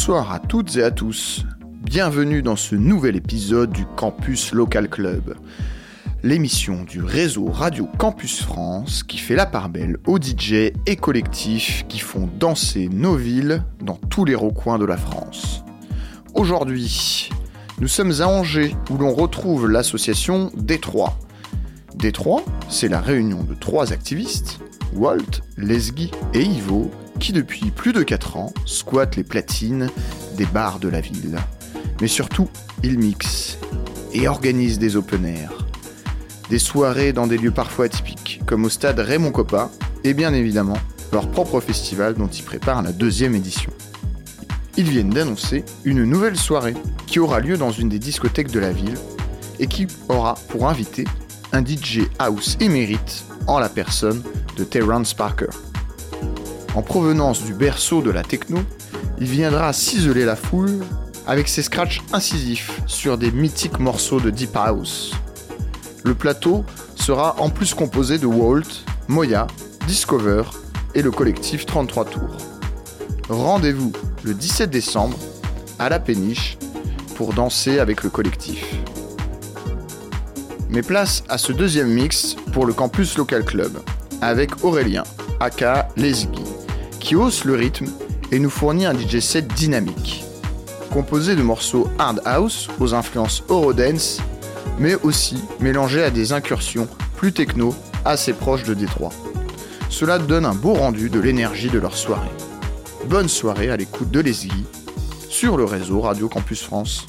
Bonsoir à toutes et à tous. Bienvenue dans ce nouvel épisode du Campus Local Club, l'émission du réseau Radio Campus France qui fait la part belle aux DJ et collectifs qui font danser nos villes dans tous les recoins de la France. Aujourd'hui, nous sommes à Angers où l'on retrouve l'association Détroit. Détroit, c'est la réunion de trois activistes, Walt, Lesgui et Ivo, qui depuis plus de 4 ans squattent les platines des bars de la ville. Mais surtout, ils mixent et organisent des open air. Des soirées dans des lieux parfois atypiques, comme au stade Raymond Coppa, et bien évidemment leur propre festival dont ils préparent la deuxième édition. Ils viennent d'annoncer une nouvelle soirée qui aura lieu dans une des discothèques de la ville et qui aura pour invité un DJ house émérite en la personne de Terrence Parker. En provenance du berceau de la techno, il viendra ciseler la foule avec ses scratchs incisifs sur des mythiques morceaux de Deep House. Le plateau sera en plus composé de Walt, Moya, Discover et le collectif 33 Tours. Rendez-vous le 17 décembre à la péniche pour danser avec le collectif. Mais place à ce deuxième mix pour le campus Local Club avec Aurélien, aka Lesgui qui hausse le rythme et nous fournit un DJ set dynamique, composé de morceaux hard house aux influences Eurodance, mais aussi mélangé à des incursions plus techno assez proches de Détroit. Cela donne un beau rendu de l'énergie de leur soirée. Bonne soirée à l'écoute de Leslie sur le réseau Radio Campus France.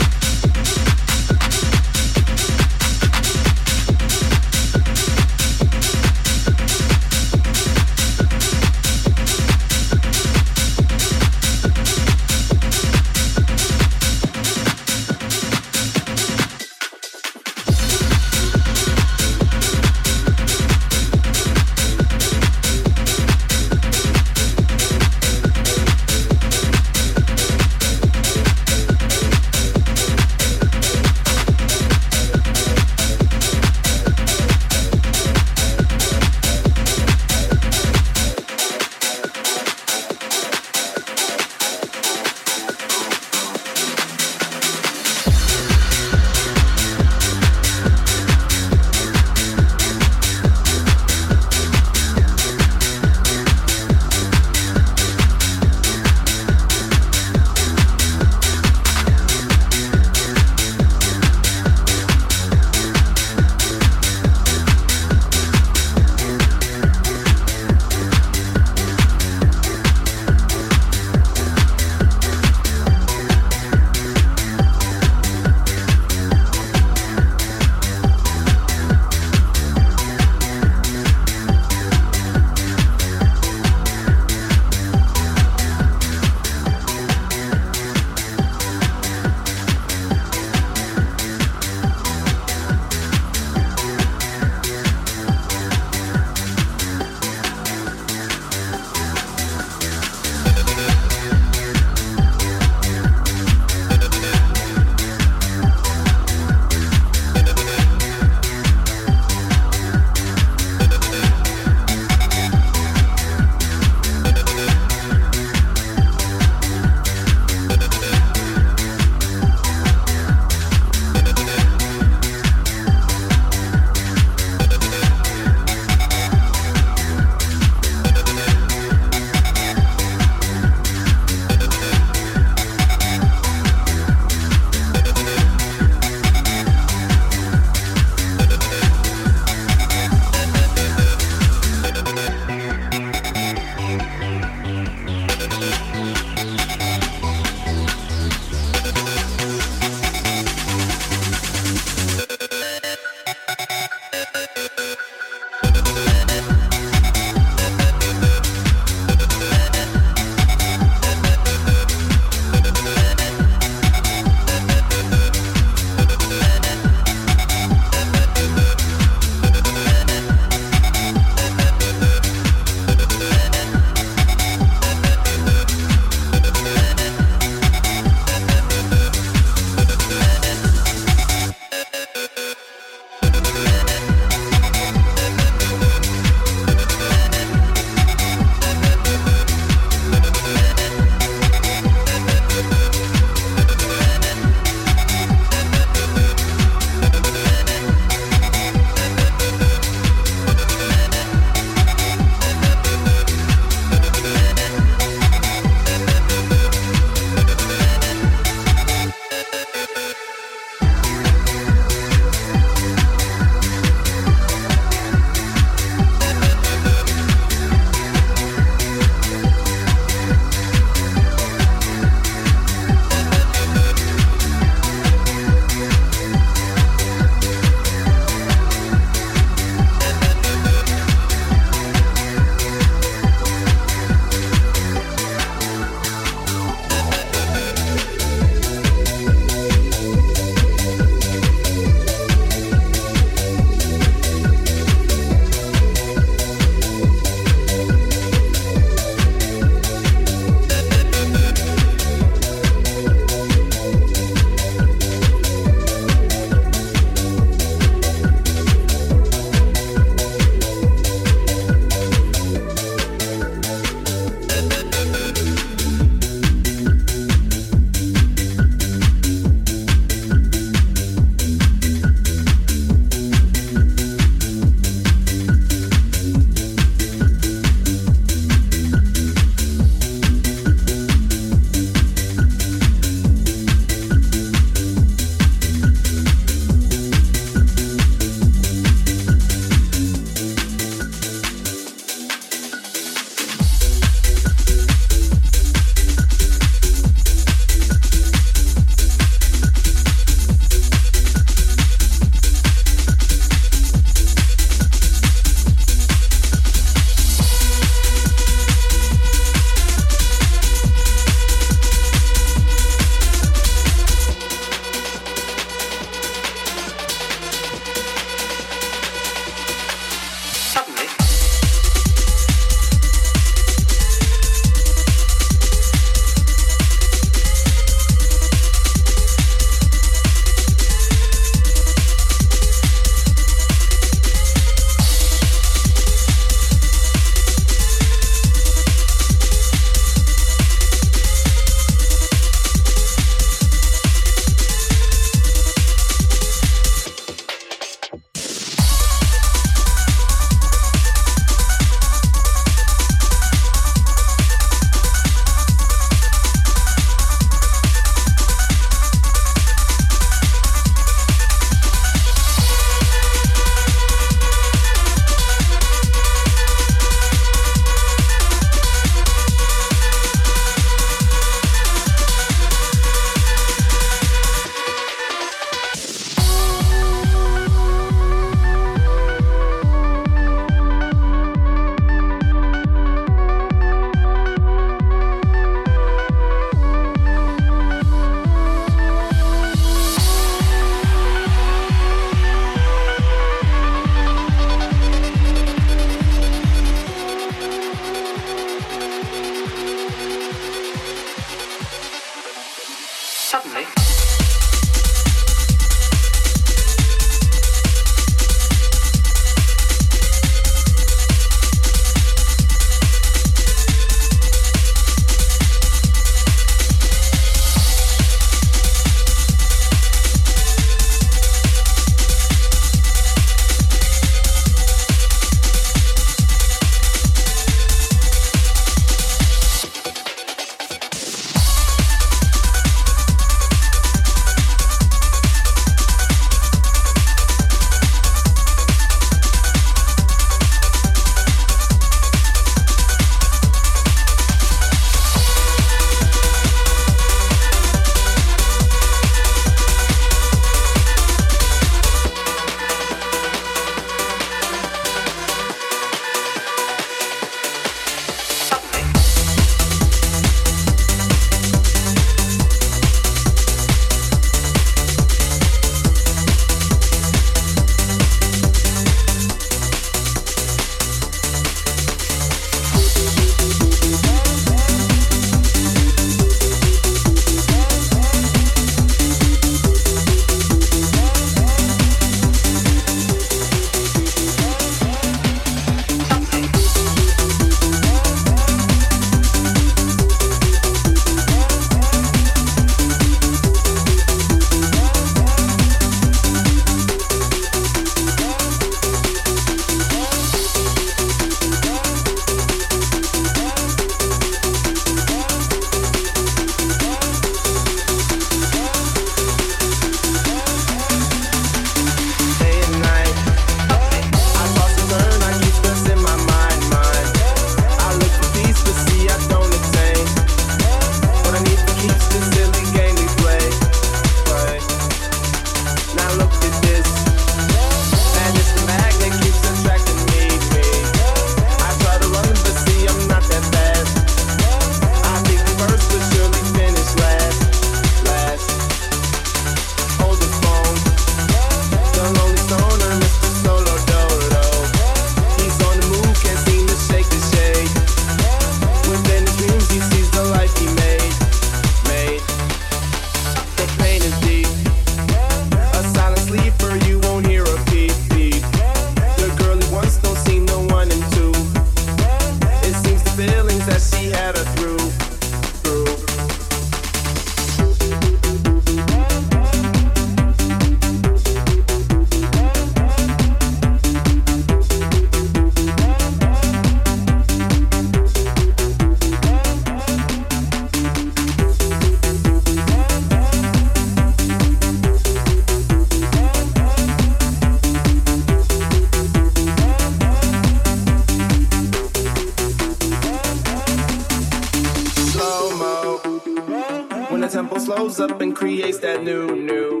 when the tempo slows up and creates that new new.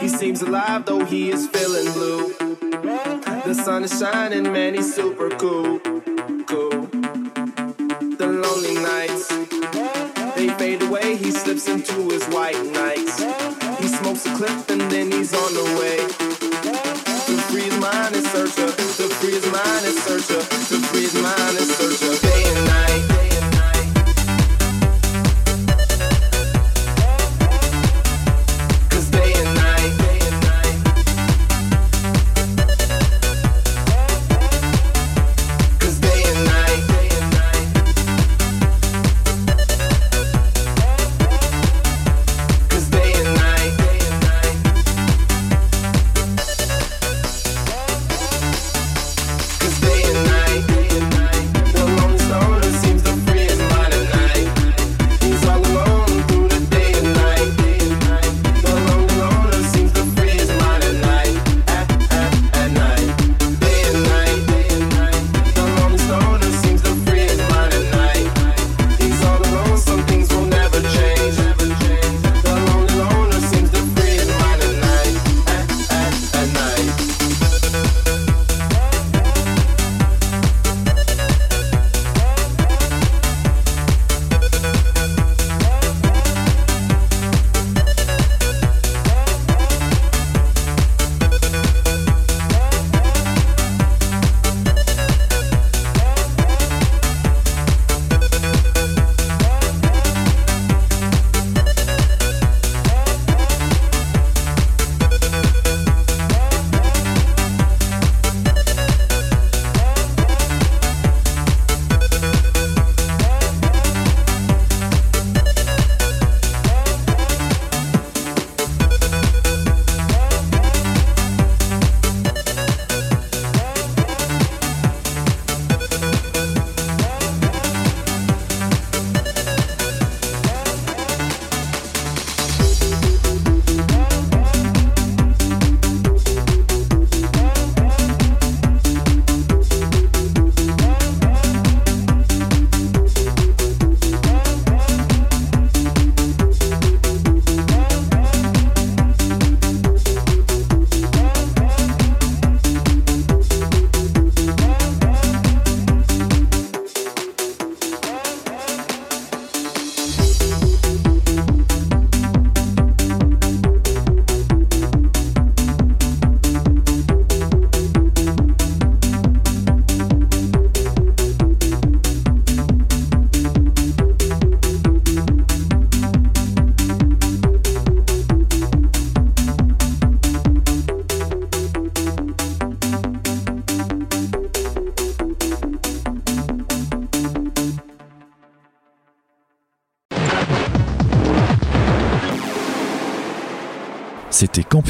He seems alive though he is feeling blue. The sun is shining, man, he's super cool, cool. The lonely nights they fade away. He slips into his white nights. He smokes a clip.